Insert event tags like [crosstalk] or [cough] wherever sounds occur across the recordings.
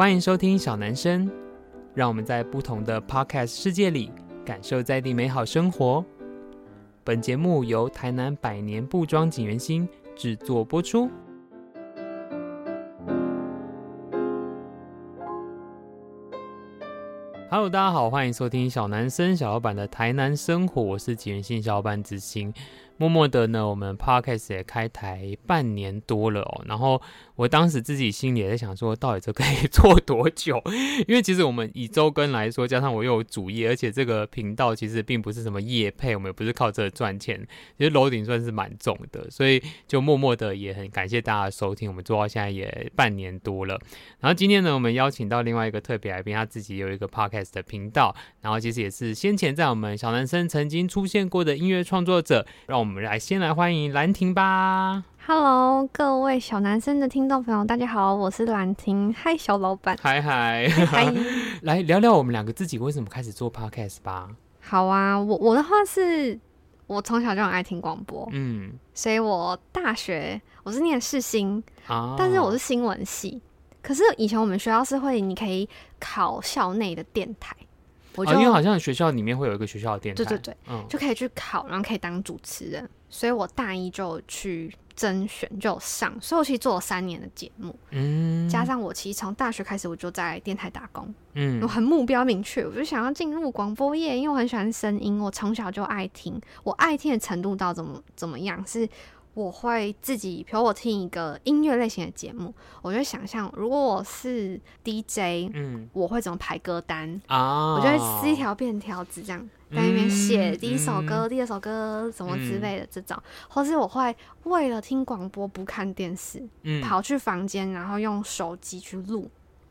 欢迎收听小男生，让我们在不同的 Podcast 世界里感受在地美好生活。本节目由台南百年布庄锦源兴制作播出。Hello，大家好，欢迎收听小男生小老板的台南生活，我是锦源兴小老板子兴。默默的呢，我们 Podcast 也开台半年多了哦。然后我当时自己心里也在想说，到底这可以 [laughs] 做多久？因为其实我们以周更来说，加上我又有主业，而且这个频道其实并不是什么业配，我们也不是靠这赚钱，其实楼顶算是蛮重的。所以就默默的也很感谢大家的收听，我们做到现在也半年多了。然后今天呢，我们邀请到另外一个特别来宾，他自己有一个 Podcast 的频道，然后其实也是先前在我们小男生曾经出现过的音乐创作者，让我们。我们来先来欢迎兰亭吧。Hello，各位小男生的听众朋友，大家好，我是兰亭。嗨，小老板。嗨嗨嗨。[laughs] 来聊聊我们两个自己为什么开始做 Podcast 吧。好啊，我我的话是，我从小就很爱听广播，嗯，所以我大学我是念世新啊，但是我是新闻系。可是以前我们学校是会，你可以考校内的电台。我就、哦、因为好像学校里面会有一个学校的电台，对对对，嗯、就可以去考，然后可以当主持人。所以我大一就去甄选，就上。所以我其实做了三年的节目，嗯，加上我其实从大学开始我就在电台打工，嗯，我很目标明确，我就想要进入广播业，因为我很喜欢声音，我从小就爱听，我爱听的程度到怎么怎么样是。我会自己，比如我听一个音乐类型的节目，我就想象如果我是 DJ，嗯，我会怎么排歌单？啊？我就会撕一条便条纸，这样在那边写第一首歌、嗯、第二首歌什么之类的这种，嗯、或是我会为了听广播不看电视，嗯，跑去房间，然后用手机去录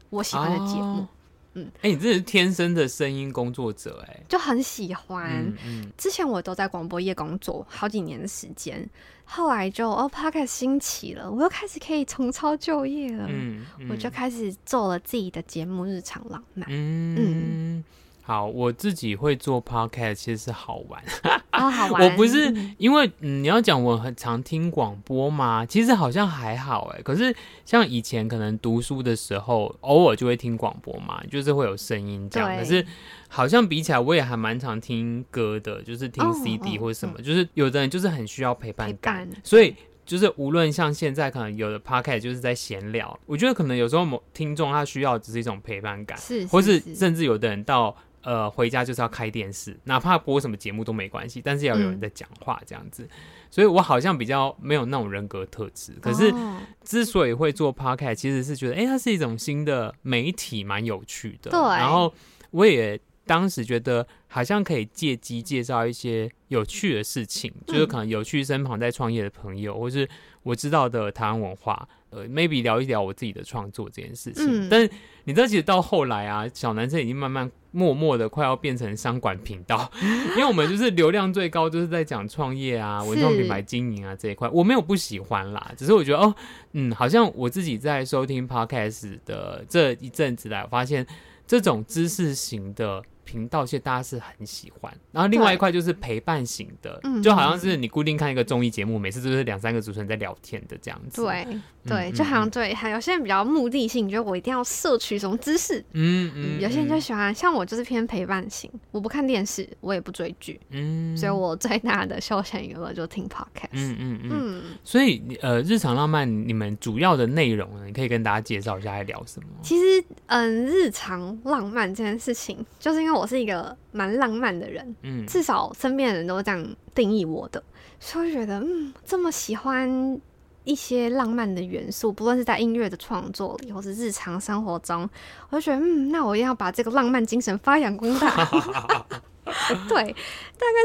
我喜欢的节目。啊嗯，哎、欸，你这是天生的声音工作者，哎，就很喜欢。之前我都在广播业工作好几年的时间，后来就哦，Podcast 兴起了，我又开始可以重操旧业了。嗯，嗯我就开始做了自己的节目《日常浪漫》。嗯。嗯好，我自己会做 podcast，其实是好玩。[laughs] 哦，好玩。我不是因为，嗯，你要讲我很常听广播吗？其实好像还好哎。可是像以前可能读书的时候，偶尔就会听广播嘛，就是会有声音这样。可是好像比起来，我也还蛮常听歌的，就是听 CD 或者什么。就是有的人就是很需要陪伴感，伴所以就是无论像现在可能有的 podcast 就是在闲聊，我觉得可能有时候某听众他需要只是一种陪伴感，是，是，是，或是甚至有的人到。呃，回家就是要开电视，哪怕播什么节目都没关系，但是要有人在讲话这样子。嗯、所以我好像比较没有那种人格特质。可是之所以会做 Podcast，其实是觉得，哎、欸，它是一种新的媒体，蛮有趣的。对。然后我也当时觉得，好像可以借机介绍一些有趣的事情，嗯、就是可能有趣身旁在创业的朋友，或是我知道的台湾文化。呃，maybe 聊一聊我自己的创作这件事情。嗯、但你知道，其实到后来啊，小男生已经慢慢默默的快要变成商管频道，[laughs] 因为我们就是流量最高，就是在讲创业啊、文创品牌经营啊这一块。我没有不喜欢啦，只是我觉得哦，嗯，好像我自己在收听 podcast 的这一阵子来，我发现这种知识型的。频道其实大家是很喜欢，然后另外一块就是陪伴型的，对就好像是你固定看一个综艺节目，嗯、每次都是两三个主持人在聊天的这样子。对对，就好像对，还有些人比较目的性，觉得我一定要摄取什么知识。嗯有些人就喜欢，像我就是偏陪伴型，我不看电视，我也不追剧，嗯，所以我最大的休闲娱乐就听 podcast。嗯嗯嗯，嗯所以呃，日常浪漫你们主要的内容呢，你可以跟大家介绍一下在聊什么？其实嗯，日常浪漫这件事情，就是因为我是一个蛮浪漫的人，嗯，至少身边的人都这样定义我的，所以我觉得，嗯，这么喜欢一些浪漫的元素，不论是在音乐的创作里，或是日常生活中，我就觉得，嗯，那我一定要把这个浪漫精神发扬光大。[laughs] 对，大概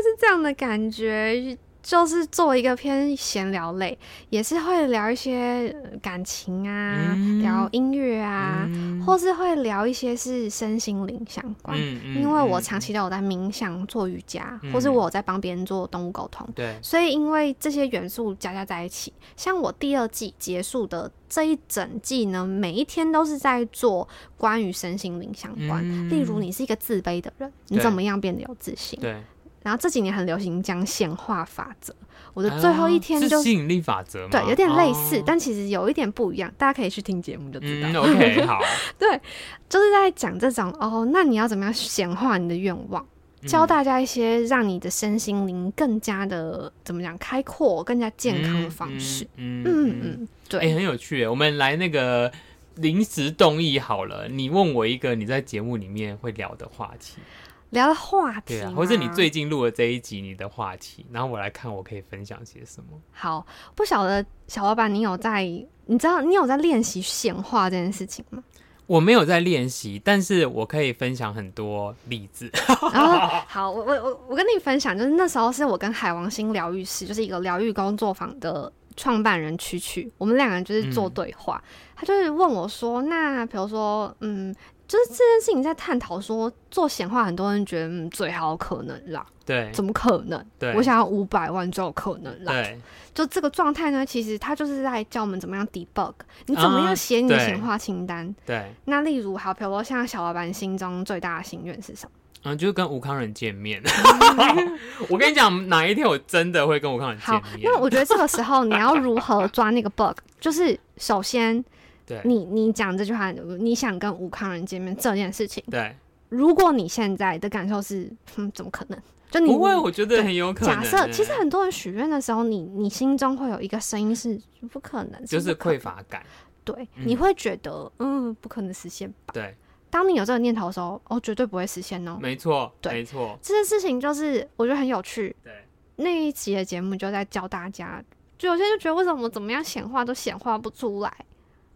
是这样的感觉。就是做一个偏闲聊类，也是会聊一些感情啊，嗯、聊音乐啊，嗯、或是会聊一些是身心灵相关。因为我长期都有在冥想、做瑜伽，嗯、或是我有在帮别人做动物沟通。对，所以因为这些元素加加在一起，像我第二季结束的这一整季呢，每一天都是在做关于身心灵相关。嗯、例如，你是一个自卑的人，你怎么样变得有自信？对。然后这几年很流行讲显化法则。我的最后一天就是、啊、吸引力法则吗？对，有点类似，哦、但其实有一点不一样。大家可以去听节目就知道。嗯、OK，[laughs] 好。对，就是在讲这种哦，那你要怎么样显化你的愿望？教大家一些让你的身心灵更加的怎么讲开阔、更加健康的方式。嗯嗯嗯，嗯，对，哎、欸，很有趣。我们来那个临时动议好了，你问我一个你在节目里面会聊的话题。聊的话题，对啊，或是你最近录的这一集你的话题，然后我来看我可以分享些什么。好，不晓得小老板，你有在，你知道你有在练习显化这件事情吗？我没有在练习，但是我可以分享很多例子。然后，好，我我我我跟你分享，就是那时候是我跟海王星疗愈师，就是一个疗愈工作坊的创办人曲曲，我们两个人就是做对话，嗯、他就是问我说，那比如说，嗯。就是这件事情在探讨说做显化，很多人觉得嗯最好可能啦，对，怎么可能？对，我想要五百万就有可能啦。对，就这个状态呢，其实他就是在教我们怎么样 debug，你怎么样写你的显化清单。对，那例如好，比如说像小老板心中最大的心愿是什么？嗯，就是跟吴康仁见面。[laughs] 我跟你讲，哪一天我真的会跟吴康仁见面？因为我觉得这个时候你要如何抓那个 bug，就是首先。对你，你讲这句话，你想跟吴康人见面这件事情，对，如果你现在的感受是，嗯，怎么可能？就你不会，我觉得很有可能。假设其实很多人许愿的时候，你你心中会有一个声音是不可能，就是匮乏感。对，嗯、你会觉得，嗯，不可能实现吧？对。当你有这个念头的时候，哦，绝对不会实现哦。没错，对，没错。这件事情就是我觉得很有趣。对。那一集的节目就在教大家，就有些人就觉得为什么怎么样显化都显化不出来。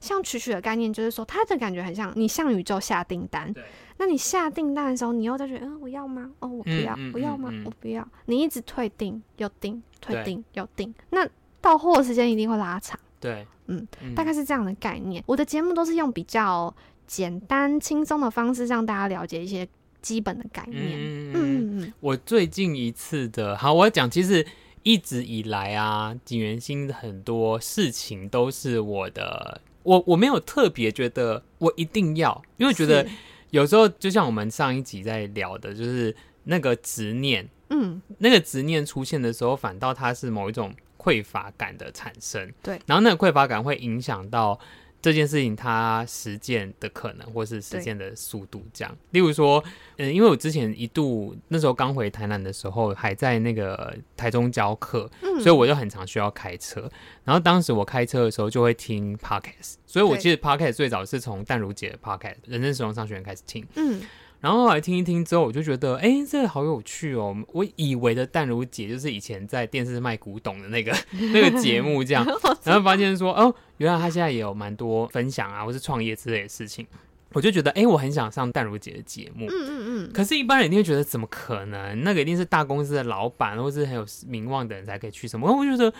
像曲曲的概念就是说，它的感觉很像你向宇宙下订单。对。那你下订单的时候，你又在觉得，嗯，我要吗？哦，我不要。嗯嗯、我要吗？嗯、我不要。你一直退订又订，退订又订，那到货的时间一定会拉长。对。嗯，大概是这样的概念。我的节目都是用比较简单、轻松的方式让大家了解一些基本的概念。嗯嗯嗯。我最近一次的，好，我要讲，其实一直以来啊，景元星的很多事情都是我的。我我没有特别觉得我一定要，因为我觉得有时候就像我们上一集在聊的，就是那个执念，嗯，那个执念出现的时候，反倒它是某一种匮乏感的产生，对，然后那个匮乏感会影响到。这件事情它实践的可能，或是实践的速度，这样。例如说，嗯，因为我之前一度那时候刚回台南的时候，还在那个台中教课，嗯，所以我就很常需要开车。然后当时我开车的时候就会听 Podcast，所以我其实 Podcast 最早是从淡如姐的 Podcast《人生实用商学院》开始听，嗯。然后后来听一听之后，我就觉得，哎，这个好有趣哦！我以为的淡如姐就是以前在电视卖古董的那个 [laughs] 那个节目这样，[laughs] 然后发现说，哦，原来她现在也有蛮多分享啊，或是创业之类的事情。我就觉得，哎，我很想上淡如姐的节目。嗯嗯嗯。可是，一般人一定会觉得，怎么可能？那个一定是大公司的老板，或是很有名望的人才可以去什么？我就觉得。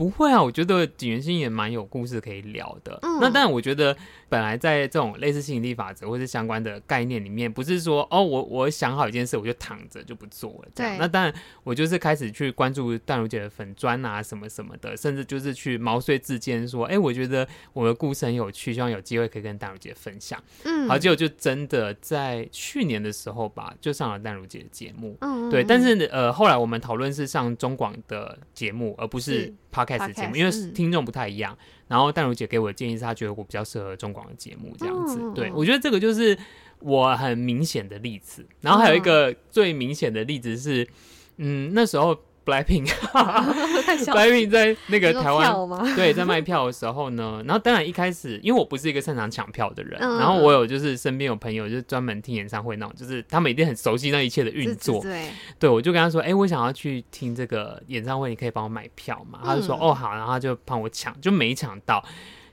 不会啊，我觉得景元星也蛮有故事可以聊的。嗯，那当然，我觉得本来在这种类似吸引力法则或是相关的概念里面，不是说哦，我我想好一件事，我就躺着就不做了。这样。对。那当然，我就是开始去关注淡如姐的粉砖啊，什么什么的，甚至就是去毛遂自荐说，哎，我觉得我的故事很有趣，希望有机会可以跟淡如姐分享。嗯。好，结果就真的在去年的时候吧，就上了淡如姐的节目。嗯。对，但是呃，后来我们讨论是上中广的节目，而不是。Podcast 节目，因为听众不太一样，嗯、然后淡如姐给我的建议是，她觉得我比较适合中广的节目这样子。嗯、对，我觉得这个就是我很明显的例子。然后还有一个最明显的例子是，嗯，那时候。Blackpink，Blackpink [laughs] 在那个台湾，对，在卖票的时候呢，然后当然一开始，因为我不是一个擅长抢票的人，嗯、然后我有就是身边有朋友就是专门听演唱会那种，就是他们一定很熟悉那一切的运作，对，对我就跟他说，哎、欸，我想要去听这个演唱会，你可以帮我买票嘛？他就说，哦，好，然后他就帮我抢，就没抢到，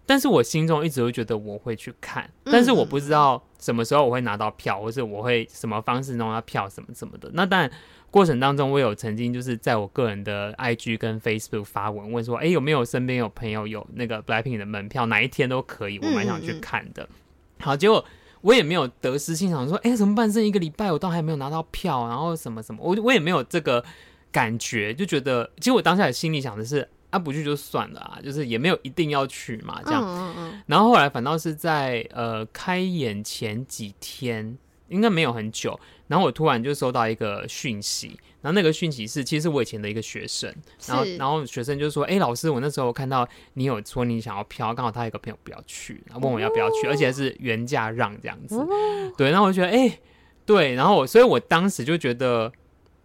但是我心中一直会觉得我会去看，但是我不知道什么时候我会拿到票，或是我会什么方式弄到票什么什么的，那当然。过程当中，我有曾经就是在我个人的 IG 跟 Facebook 发文问说，哎，有没有身边有朋友有那个 Blackpink 的门票，哪一天都可以，我蛮想去看的。嗯嗯好，结果我也没有得失心想说，哎，怎么办？剩一个礼拜，我倒还没有拿到票，然后什么什么，我我也没有这个感觉，就觉得，其实我当下的心里想的是，啊，不去就算了啊，就是也没有一定要去嘛，这样。嗯嗯嗯然后后来反倒是在呃开演前几天。应该没有很久，然后我突然就收到一个讯息，然后那个讯息是其实我以前的一个学生，然后然后学生就说：“哎、欸，老师，我那时候看到你有说你想要飘，刚好他有一个朋友不要去，然后问我要不要去，哦、而且是原价让这样子。哦”对，然后我就觉得哎、欸，对，然后我所以我当时就觉得。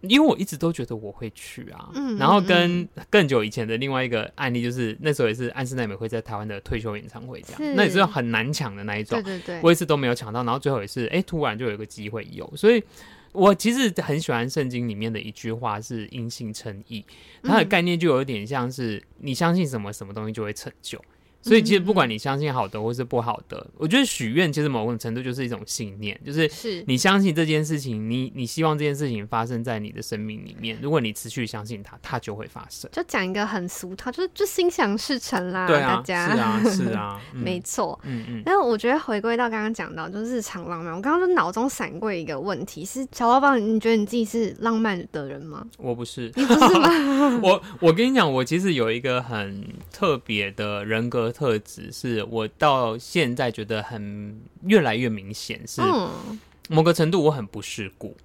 因为我一直都觉得我会去啊，嗯、然后跟更久以前的另外一个案例，就是那时候也是安室奈美惠在台湾的退休演唱会这样，那也是很难抢的那一种，对对对，我一直都没有抢到，然后最后也是，哎、欸，突然就有一个机会有，所以我其实很喜欢圣经里面的一句话是因信称义，它的概念就有一点像是你相信什么，什么东西就会成就。所以其实不管你相信好的或是不好的，嗯、我觉得许愿其实某种程度就是一种信念，就是你相信这件事情，你你希望这件事情发生在你的生命里面，如果你持续相信它，它就会发生。就讲一个很俗套，就是就心想事成啦。对啊，大家是啊，[laughs] 是啊，嗯、没错。嗯嗯。但是我觉得回归到刚刚讲到，就是日常浪漫。我刚刚就脑中闪过一个问题，是小包包，你觉得你自己是浪漫的人吗？我不是，你不是吗？[laughs] 我我跟你讲，我其实有一个很特别的人格特质是。我到现在觉得很越来越明显，是某个程度我很不世故，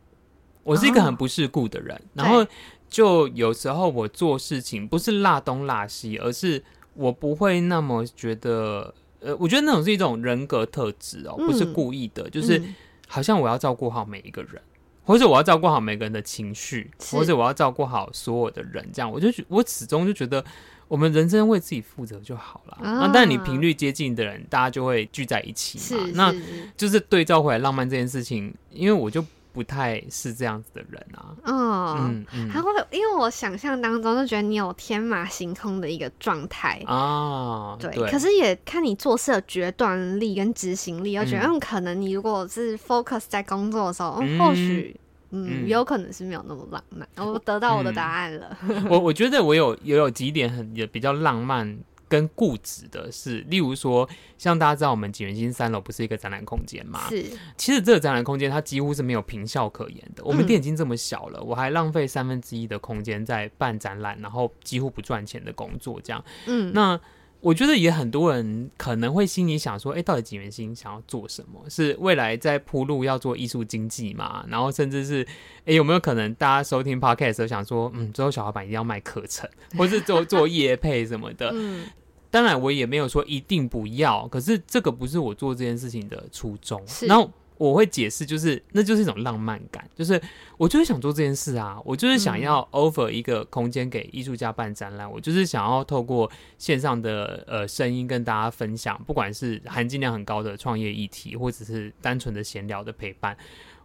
我是一个很不世故的人。哦、然后就有时候我做事情不是落东落西，而是我不会那么觉得。呃，我觉得那种是一种人格特质哦，不是故意的，嗯、就是好像我要照顾好每一个人，或者我要照顾好每个人的情绪，或者我要照顾好所有的人。这样，我就我始终就觉得。我们人生为自己负责就好了。那、啊、但你频率接近的人，大家就会聚在一起嘛。是那就是对照回来浪漫这件事情，因为我就不太是这样子的人啊。哦、嗯嗯，还会因为我想象当中就觉得你有天马行空的一个状态啊。对，对可是也看你做事的决断力跟执行力，我觉得嗯，可能你如果是 focus 在工作的时候，嗯、或许。嗯，有可能是没有那么浪漫。我、嗯、得到我的答案了。嗯、我我觉得我有也有几点很也比较浪漫跟固执的是，例如说，像大家知道我们景元星三楼不是一个展览空间吗？是。其实这个展览空间它几乎是没有平效可言的。我们店已经这么小了，嗯、我还浪费三分之一的空间在办展览，然后几乎不赚钱的工作这样。嗯，那。我觉得也很多人可能会心里想说，哎，到底景元星想要做什么？是未来在铺路要做艺术经济嘛？然后甚至是，哎，有没有可能大家收听 podcast 的时候想说，嗯，之后小老板一定要卖课程，[laughs] 或是做做业配什么的？嗯，当然我也没有说一定不要，可是这个不是我做这件事情的初衷。是。然后。我会解释，就是那就是一种浪漫感，就是我就是想做这件事啊，我就是想要 offer 一个空间给艺术家办展览，嗯、我就是想要透过线上的呃声音跟大家分享，不管是含金量很高的创业议题，或者是单纯的闲聊的陪伴，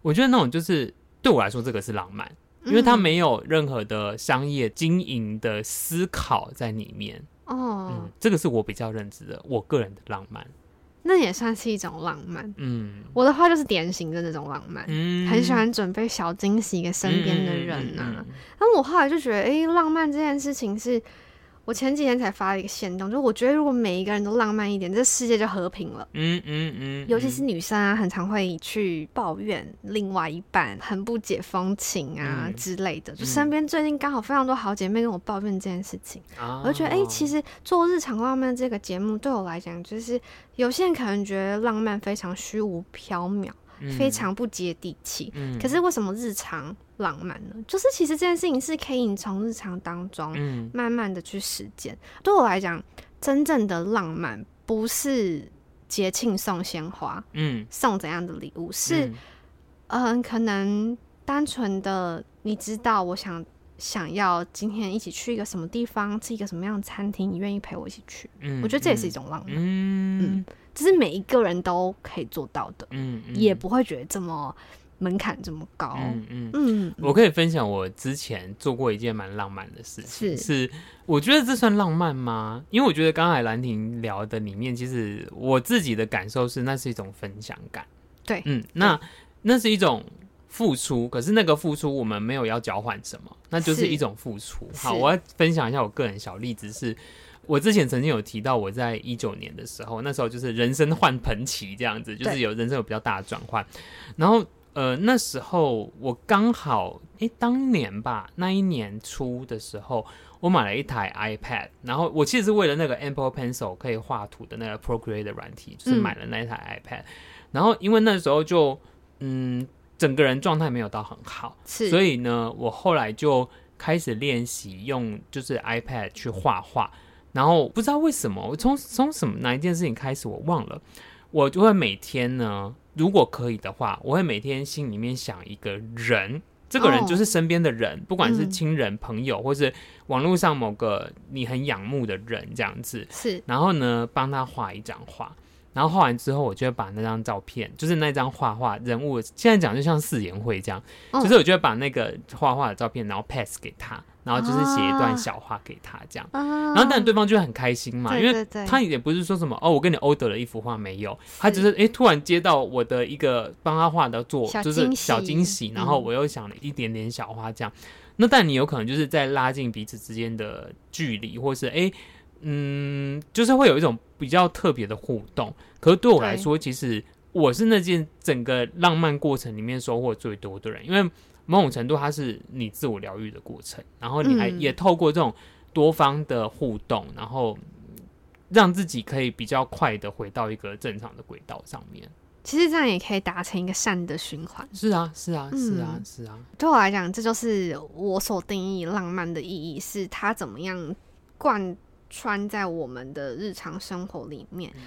我觉得那种就是对我来说这个是浪漫，因为它没有任何的商业经营的思考在里面。哦，嗯，这个是我比较认知的我个人的浪漫。那也算是一种浪漫。嗯，我的话就是典型的那种浪漫，嗯，很喜欢准备小惊喜给身边的人呐、啊。那、嗯嗯、我后来就觉得，哎、欸，浪漫这件事情是。我前几天才发了一个限动，就我觉得如果每一个人都浪漫一点，这世界就和平了。嗯嗯嗯，尤其是女生啊，很常会去抱怨另外一半很不解风情啊之类的。嗯、就身边最近刚好非常多好姐妹跟我抱怨这件事情，嗯、我就觉得，哎、欸，其实做日常浪漫这个节目对我来讲，就是有些人可能觉得浪漫非常虚无缥缈。非常不接地气，嗯、可是为什么日常浪漫呢？就是其实这件事情是可以你从日常当中慢慢的去实践。嗯、对我来讲，真正的浪漫不是节庆送鲜花，嗯，送怎样的礼物，是嗯、呃，可能单纯的你知道，我想想要今天一起去一个什么地方，吃一个什么样的餐厅，你愿意陪我一起去？嗯，我觉得这也是一种浪漫，嗯。嗯这是每一个人都可以做到的，嗯，嗯也不会觉得这么门槛这么高，嗯嗯嗯。我可以分享我之前做过一件蛮浪漫的事情，是，是我觉得这算浪漫吗？因为我觉得刚才兰婷聊的里面，其实我自己的感受是，那是一种分享感，对，嗯，那那是一种付出，可是那个付出我们没有要交换什么，那就是一种付出。好，我要分享一下我个人小例子是。我之前曾经有提到，我在一九年的时候，那时候就是人生换盆期这样子，就是有人生有比较大的转换。然后呃，那时候我刚好诶，当年吧，那一年初的时候，我买了一台 iPad，然后我其实是为了那个 Apple Pencil 可以画图的那个 Procreate 的软体，就是买了那一台 iPad。嗯、然后因为那时候就嗯，整个人状态没有到很好，所以呢，我后来就开始练习用就是 iPad 去画画，然后不知道为什么，我从从什么哪一件事情开始我忘了，我就会每天呢，如果可以的话，我会每天心里面想一个人。这个人就是身边的人，哦、不管是亲人、朋友，嗯、或是网络上某个你很仰慕的人，这样子。是，然后呢，帮他画一张画，然后画完之后，我就会把那张照片，就是那张画画人物，现在讲就像四言会这样，哦、就是我就会把那个画画的照片，然后 pass 给他。然后就是写一段小话给他，这样，啊、然后但对方就很开心嘛，因为他也不是说什么哦，我跟你 order 了一幅画没有，他只是哎突然接到我的一个帮他画的作，就是小惊喜，然后我又想了一点点小话这样，嗯、那但你有可能就是在拉近彼此之间的距离，或是哎嗯，就是会有一种比较特别的互动。可是对我来说，其实我是那件整个浪漫过程里面收获最多的人，因为。某种程度，它是你自我疗愈的过程，然后你还也透过这种多方的互动，嗯、然后让自己可以比较快的回到一个正常的轨道上面。其实这样也可以达成一个善的循环。是啊，是啊，是啊，嗯、是啊。对我来讲，这就是我所定义浪漫的意义，是它怎么样贯穿在我们的日常生活里面，嗯、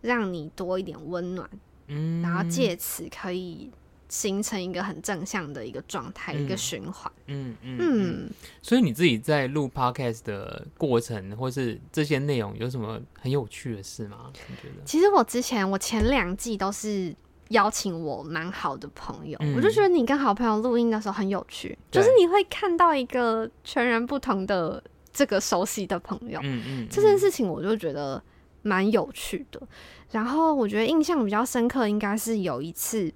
让你多一点温暖，嗯，然后借此可以。形成一个很正向的一个状态，嗯、一个循环。嗯嗯嗯。嗯，所以你自己在录 podcast 的过程，或是这些内容，有什么很有趣的事吗？你觉得？其实我之前我前两季都是邀请我蛮好的朋友，嗯、我就觉得你跟好朋友录音的时候很有趣，就是你会看到一个全然不同的这个熟悉的朋友。嗯嗯。嗯，这件事情我就觉得蛮有趣的。然后我觉得印象比较深刻，应该是有一次。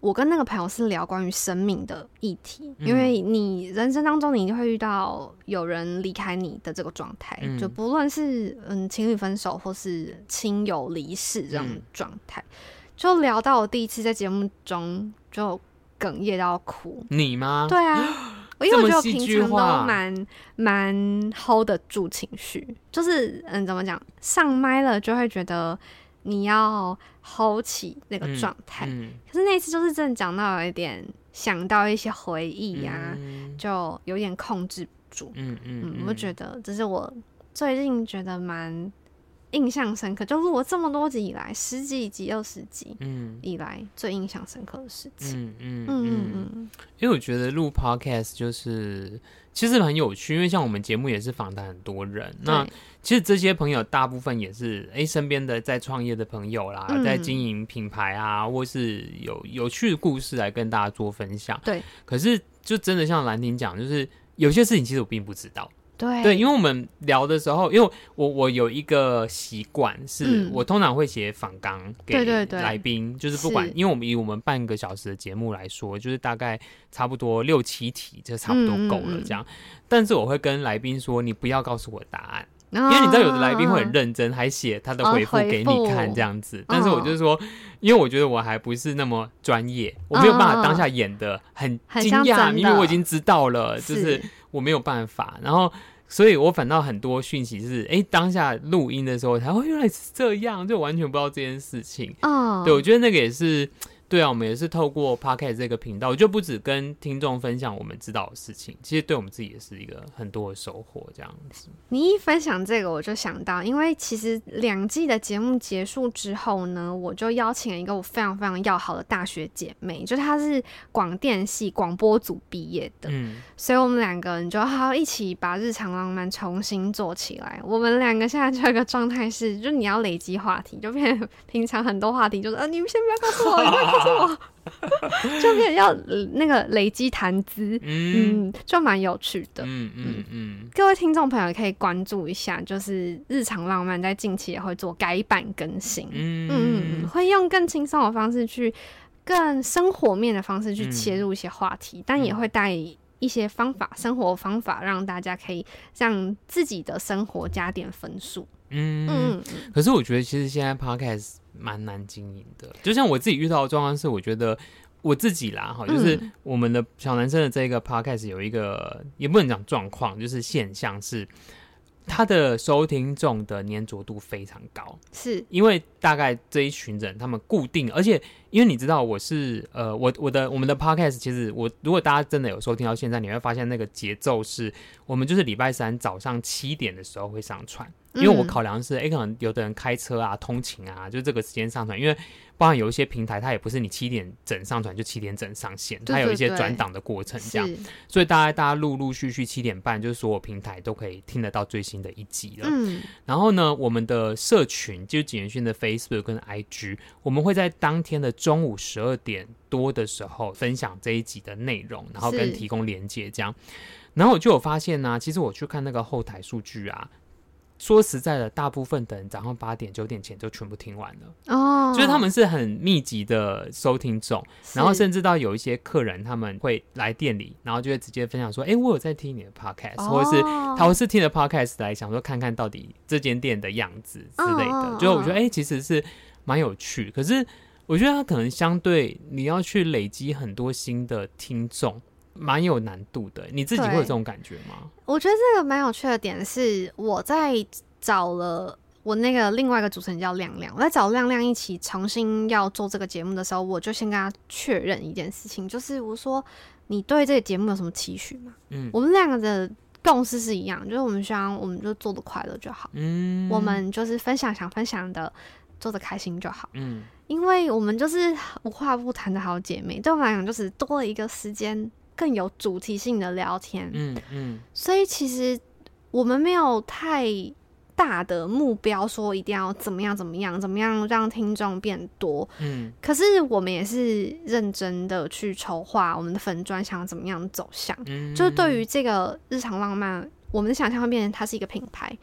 我跟那个朋友是聊关于生命的议题，因为你人生当中你一定会遇到有人离开你的这个状态，嗯、就不论是嗯情侣分手或是亲友离世这种状态，嗯、就聊到我第一次在节目中就哽咽到哭。你吗？对啊，[gasps] 因为我觉得我平常都蛮蛮 hold 得住情绪，就是嗯怎么讲，上麦了就会觉得。你要 hold 起那个状态，嗯嗯、可是那次就是真的讲到有一点想到一些回忆呀、啊，嗯、就有点控制不住。嗯嗯，嗯，我觉得这是我最近觉得蛮印象深刻，就录了这么多集以来，十几集、二十集，嗯，以来最印象深刻的事情。嗯嗯嗯嗯，嗯因为我觉得录 podcast 就是其实很有趣，因为像我们节目也是访谈很多人，那。其实这些朋友大部分也是哎，身边的在创业的朋友啦，嗯、在经营品牌啊，或是有有趣的故事来跟大家做分享。对，可是就真的像兰亭讲，就是有些事情其实我并不知道。对，对，因为我们聊的时候，因为我我有一个习惯，是我通常会写访纲给来宾，就是不管，因为我们以我们半个小时的节目来说，就是大概差不多六七题就差不多够了这样。嗯、但是我会跟来宾说，你不要告诉我答案。因为你知道，有的来宾会很认真，还写他的回复给你看这样子。但是我就是说，因为我觉得我还不是那么专业，我没有办法当下演的很惊讶，明明我已经知道了，就是我没有办法。然后，所以我反倒很多讯息是，哎，当下录音的时候才会，原来是这样，就完全不知道这件事情。哦，对，我觉得那个也是。对啊，我们也是透过 Podcast 这个频道，就不止跟听众分享我们知道的事情，其实对我们自己也是一个很多的收获。这样子，你一分享这个，我就想到，因为其实两季的节目结束之后呢，我就邀请了一个我非常非常要好的大学姐妹，就她是广电系广播组毕业的，嗯，所以我们两个人就好好一起把日常浪漫重新做起来。我们两个现在就有一个状态是，就你要累积话题，就变平常很多话题就是，啊，你们先不要告诉我。[laughs] [laughs] 是我，[laughs] 就变要那个累积谈资，嗯，嗯，就蛮有趣的，嗯嗯嗯。嗯，各位听众朋友可以关注一下，就是日常浪漫在近期也会做改版更新，嗯。嗯，会用更轻松的方式去，更生活面的方式去切入一些话题，嗯、但也会带一些方法，生活方法，让大家可以让自己的生活加点分数。嗯嗯。可是我觉得，其实现在 Podcast。蛮难经营的，就像我自己遇到的状况是，我觉得我自己啦，哈，就是我们的小男生的这个 podcast 有一个，也不能讲状况，就是现象是，他的收听众的粘着度非常高，是因为大概这一群人他们固定，而且因为你知道我是呃，我我的我们的 podcast 其实我如果大家真的有收听到现在，你会发现那个节奏是我们就是礼拜三早上七点的时候会上传。因为我考量是，哎、欸，可能有的人开车啊、通勤啊，就这个时间上传。因为包含有一些平台，它也不是你七点整上传就七点整上线，它有一些转档的过程，这样。所以大家大家陆陆续续七点半，就是所有平台都可以听得到最新的一集了。嗯。然后呢，我们的社群就是锦源训的 Facebook 跟 IG，我们会在当天的中午十二点多的时候分享这一集的内容，然后跟提供连接这样。然后我就有发现呢、啊，其实我去看那个后台数据啊。说实在的，大部分的人早上八点九点前就全部听完了哦，就是他们是很密集的收听众，然后甚至到有一些客人他们会来店里，然后就会直接分享说：“哎、欸，我有在听你的 podcast，、哦、或者是他会是听了 podcast 来想说看看到底这间店的样子之类的。哦”就我觉得哎、欸，其实是蛮有趣。可是我觉得他可能相对你要去累积很多新的听众。蛮有难度的，你自己会有这种感觉吗？我觉得这个蛮有趣的点是，我在找了我那个另外一个主持人叫亮亮，我在找亮亮一起重新要做这个节目的时候，我就先跟他确认一件事情，就是我说你对这个节目有什么期许吗？嗯，我们两个的共识是一样，就是我们希望我们就做的快乐就好，嗯，我们就是分享想分享的，做的开心就好，嗯，因为我们就是无话不谈的好姐妹，对我们来讲就是多了一个时间。更有主题性的聊天，嗯嗯，所以其实我们没有太大的目标，说一定要怎么样怎么样怎么样让听众变多，嗯，可是我们也是认真的去筹划我们的粉专想要怎么样走向，嗯，就是对于这个日常浪漫，我们的想象会变成它是一个品牌，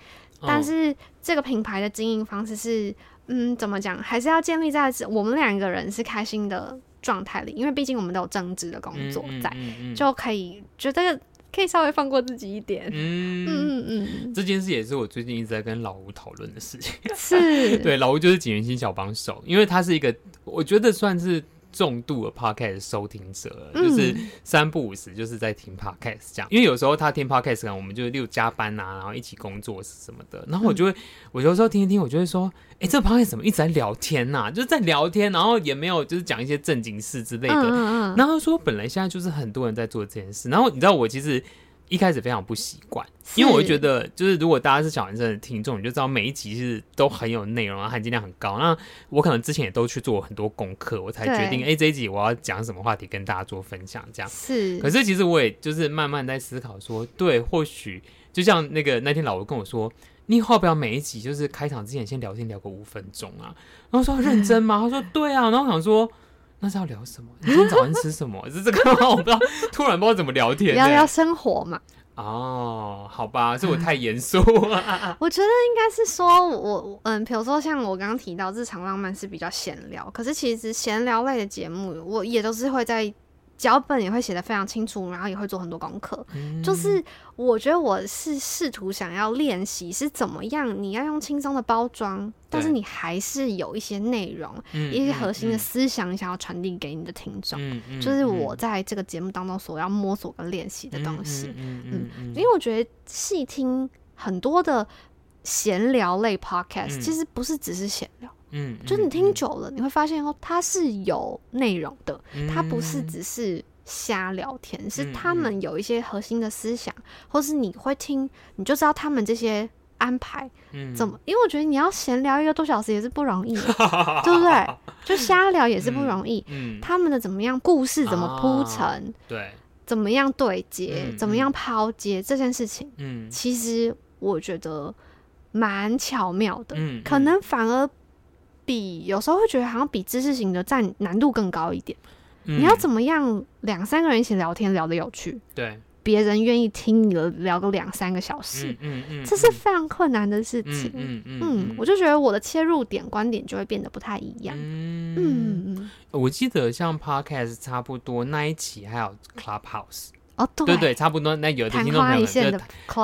但是这个品牌的经营方式是，嗯，怎么讲，还是要建立在我们两个人是开心的状态里，因为毕竟我们都有正职的工作在，就可以觉得可以稍微放过自己一点。嗯嗯嗯，这件事也是我最近一直在跟老吴讨论的事情。是，[laughs] 对，老吴就是锦源兴小帮手，因为他是一个，我觉得算是。重度的 podcast 收听者，就是三不五时就是在听 podcast 这样。因为有时候他听 podcast，我们就六加班啊，然后一起工作什么的。然后我就会，我有时候听一听，我就会说，哎，这个 podcast 怎么一直在聊天呐？就是在聊天，然后也没有就是讲一些正经事之类的。然后说，本来现在就是很多人在做这件事。然后你知道，我其实。一开始非常不习惯，因为我会觉得，就是如果大家是小男生的听众，你就知道每一集是都很有内容，含金量很高。那我可能之前也都去做很多功课，我才决定，哎、欸，这一集我要讲什么话题跟大家做分享，这样。是。可是其实我也就是慢慢在思考说，对，或许就像那个那天老吴跟我说，你要不要每一集就是开场之前先聊天聊个五分钟啊？然后我说认真吗？他说对啊。然后我想说。那是要聊什么？你今天早上吃什么？[laughs] 是这个吗？我不知道，突然不知道怎么聊天。[laughs] 聊聊生活嘛。哦，好吧，是我太严肃。[laughs] 我觉得应该是说我，我嗯，比如说像我刚刚提到日常浪漫是比较闲聊，可是其实闲聊类的节目，我也都是会在。脚本也会写得非常清楚，然后也会做很多功课。嗯、就是我觉得我是试图想要练习是怎么样，你要用轻松的包装，但是你还是有一些内容、嗯、一些核心的思想，想要传递给你的听众。就是我在这个节目当中所要摸索跟练习的东西。嗯，因为我觉得细听很多的闲聊类 podcast，、嗯、其实不是只是闲聊。嗯，就是你听久了，嗯、你会发现哦，它是有内容的，嗯、它不是只是瞎聊天，嗯、是他们有一些核心的思想，嗯、或是你会听，你就知道他们这些安排，嗯，怎么？因为我觉得你要闲聊一个多小时也是不容易，[laughs] 对不对？就瞎聊也是不容易，嗯，嗯他们的怎么样故事怎么铺陈、啊，对，怎么样对接，嗯、怎么样抛接、嗯、这件事情，嗯，其实我觉得蛮巧妙的，嗯，可能反而。比有时候会觉得好像比知识型的占难度更高一点。嗯、你要怎么样两三个人一起聊天聊得有趣？对，别人愿意听你聊个两三个小时，嗯嗯，嗯，这是非常困难的事情。嗯嗯，嗯，我就觉得我的切入点观点就会变得不太一样。嗯嗯，我记得像 Podcast 差不多那一期还有 Clubhouse。哦，对对对，差不多。那有的听众朋友就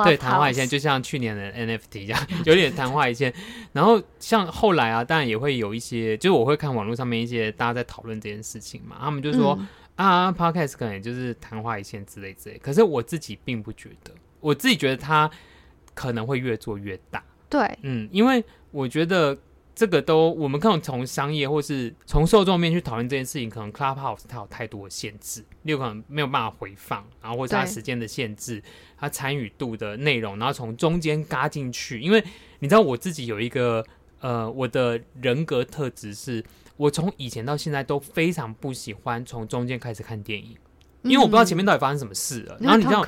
对昙花一现，就像去年的 NFT 一样，[laughs] 有点昙花一现。然后像后来啊，当然也会有一些，就是我会看网络上面一些大家在讨论这件事情嘛，他们就说、嗯、啊，Podcast 可能就是昙花一现之类之类。可是我自己并不觉得，我自己觉得它可能会越做越大。对，嗯，因为我觉得这个都我们可能从商业或是从受众面去讨论这件事情，可能 Clubhouse 它有太多的限制，例如可能没有办法回放，然后或者它时间的限制，它参与度的内容，然后从中间嘎进去。因为你知道我自己有一个呃，我的人格特质是，我从以前到现在都非常不喜欢从中间开始看电影。因为我不知道前面到底发生什么事了，嗯、然后你这样，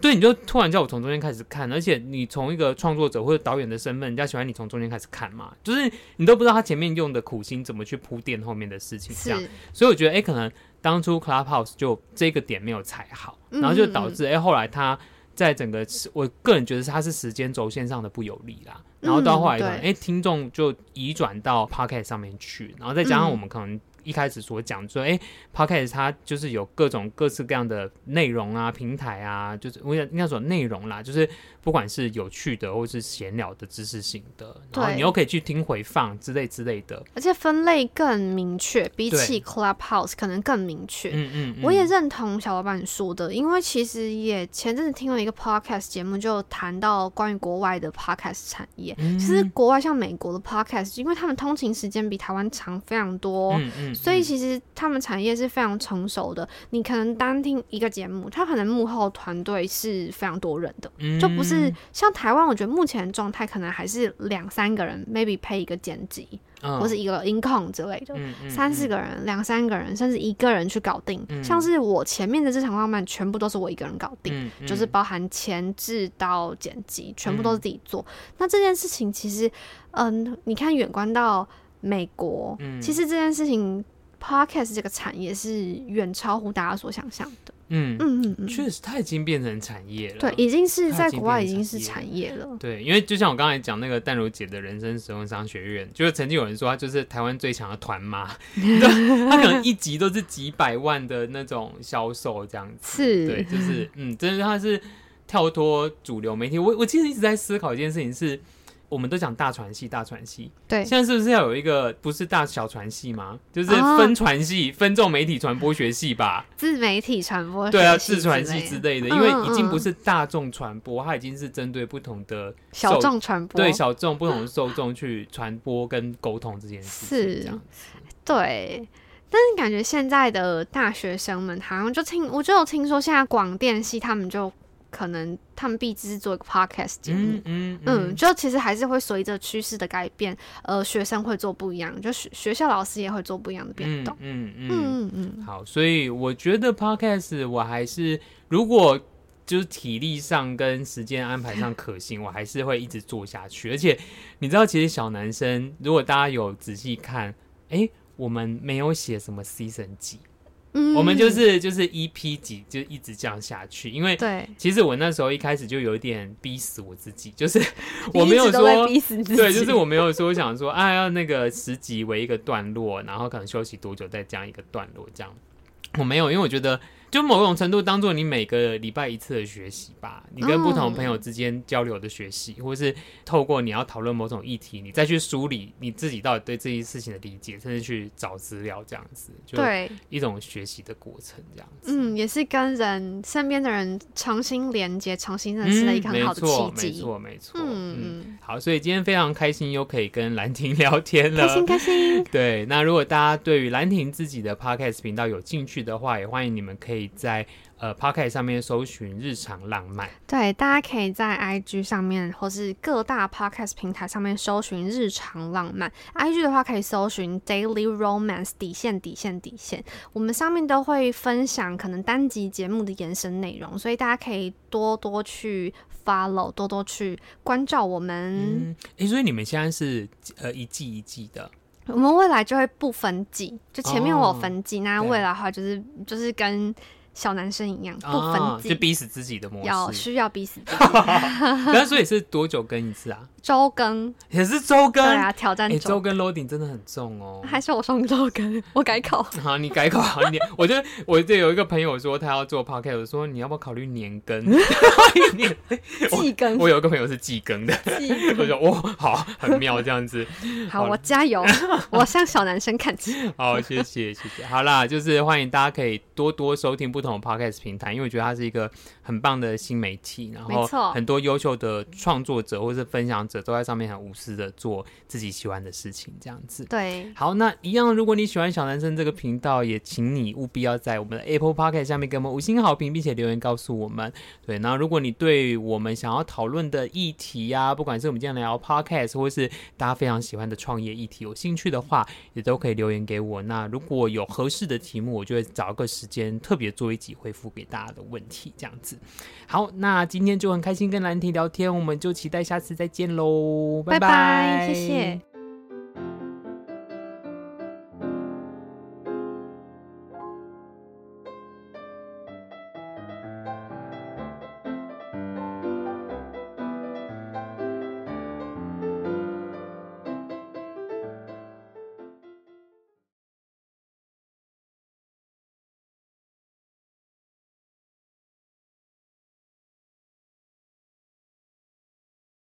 对，你就突然叫我从中间开始看，而且你从一个创作者或者导演的身份，人家喜欢你从中间开始看嘛，就是你都不知道他前面用的苦心怎么去铺垫后面的事情，这样，所以我觉得，哎、欸，可能当初 Clubhouse 就这个点没有踩好，然后就导致，哎、欸，后来他在整个，我个人觉得他是时间轴线上的不有利啦，然后到后来，哎、欸，听众就移转到 Pocket 上面去，然后再加上我们可能。一开始所讲说，哎、欸，Podcast 它就是有各种各式各样的内容啊，平台啊，就是我想应该说内容啦，就是不管是有趣的或是闲聊的知识性的，然后你又可以去听回放之类之类的，而且分类更明确，比起 Clubhouse 可能更明确。嗯，嗯嗯，我也认同小老板说的，因为其实也前阵子听了一个 Podcast 节目，就谈到关于国外的 Podcast 产业。嗯、其实国外像美国的 Podcast，因为他们通勤时间比台湾长非常多。嗯嗯所以其实他们产业是非常成熟的。你可能单听一个节目，他可能幕后团队是非常多人的，嗯、就不是像台湾。我觉得目前的状态可能还是两三个人，maybe 配一个剪辑，哦、或是一个音控之类的，嗯嗯、三四个人、两三个人，甚至一个人去搞定。嗯、像是我前面的这场浪漫，全部都是我一个人搞定，就是包含前置到剪辑，全部都是自己做。嗯、那这件事情其实，嗯、呃，你看远观到。美国，嗯、其实这件事情，Podcast 这个产业是远超乎大家所想象的。嗯嗯嗯嗯，确实，它已经变成产业了。对，已经是在国外已经是产业了。对，因为就像我刚才讲那个淡如姐的人生实用商学院，就是曾经有人说她就是台湾最强的团妈，[laughs] 她可能一集都是几百万的那种销售这样子。是，对，就是嗯，真的她是跳脱主流媒体。我我其实一直在思考一件事情是。我们都讲大传系，大传系。对，现在是不是要有一个不是大小传系吗？就是分传系，哦、分众媒体传播学系吧。自媒体传播对啊，自传系之类的，嗯、因为已经不是大众传播，嗯、它已经是针对不同的小众传播，对小众不同的受众去传播跟沟通这件事是这样子。对，但是感觉现在的大学生们好像就听，我就有听说现在广电系他们就。可能他们必知做一个 podcast 节目，嗯嗯，嗯，就其实还是会随着趋势的改变，呃，学生会做不一样，就学学校老师也会做不一样的变动，嗯嗯嗯嗯。好，所以我觉得 podcast 我还是如果就是体力上跟时间安排上可行，我还是会一直做下去。而且你知道，其实小男生如果大家有仔细看，哎、欸，我们没有写什么 season 几。嗯、我们就是就是一批几就一直这样下去，因为对，其实我那时候一开始就有点逼死我自己，就是 [laughs] 我没有说逼死自己，对，就是我没有说想说啊要那个十集为一个段落，然后可能休息多久再这样一个段落这样，我没有，因为我觉得。就某种程度当做你每个礼拜一次的学习吧，你跟不同朋友之间交流的学习，嗯、或是透过你要讨论某种议题，你再去梳理你自己到底对这些事情的理解，甚至去找资料这样子，就一种学习的过程这样子。嗯，也是跟人身边的人重新连接、重新认识的一个很好的契机。没错，没错，嗯嗯。好，所以今天非常开心又可以跟兰亭聊天了，开心开心。[laughs] 对，那如果大家对于兰亭自己的 Podcast 频道有兴趣的话，也欢迎你们可以。在呃 Pocket 上面搜寻日常浪漫，对，大家可以在 IG 上面或是各大 Podcast 平台上面搜寻日常浪漫。IG 的话可以搜寻 Daily Romance 底线底线底线，我们上面都会分享可能单集节目的延伸内容，所以大家可以多多去 follow，多多去关照我们。哎、嗯欸，所以你们现在是呃一季一季的，我们未来就会不分季，就前面我有分季，哦、那未来的话就是就是跟。小男生一样不分、哦、就逼死自己的模式，要需要逼死自己。[laughs] 那所以是多久更一次啊？[laughs] 周更也是周更，对啊，挑战周、欸、更 loading 真的很重哦。还是我双周更，我改口。[laughs] 好，你改口好一点。我就我这有一个朋友说他要做 podcast，我说你要不要考虑年更？年季更我。我有一个朋友是季更的，更我说哦，好，很妙这样子。好，好我加油，我向小男生看齐。好，谢谢谢谢。好啦，就是欢迎大家可以多多收听不。不同的 podcast 平台，因为我觉得它是一个很棒的新媒体，然后很多优秀的创作者或是分享者都在上面很无私的做自己喜欢的事情，这样子。对，好，那一样，如果你喜欢小男生这个频道，也请你务必要在我们的 Apple Podcast 下面给我们五星好评，并且留言告诉我们。对，那如果你对我们想要讨论的议题呀、啊，不管是我们今天聊 podcast，或是大家非常喜欢的创业议题有兴趣的话，也都可以留言给我。那如果有合适的题目，我就会找一个时间特别做一集回复给大家的问题，这样子。好，那今天就很开心跟兰婷聊天，我们就期待下次再见喽，拜拜，谢谢。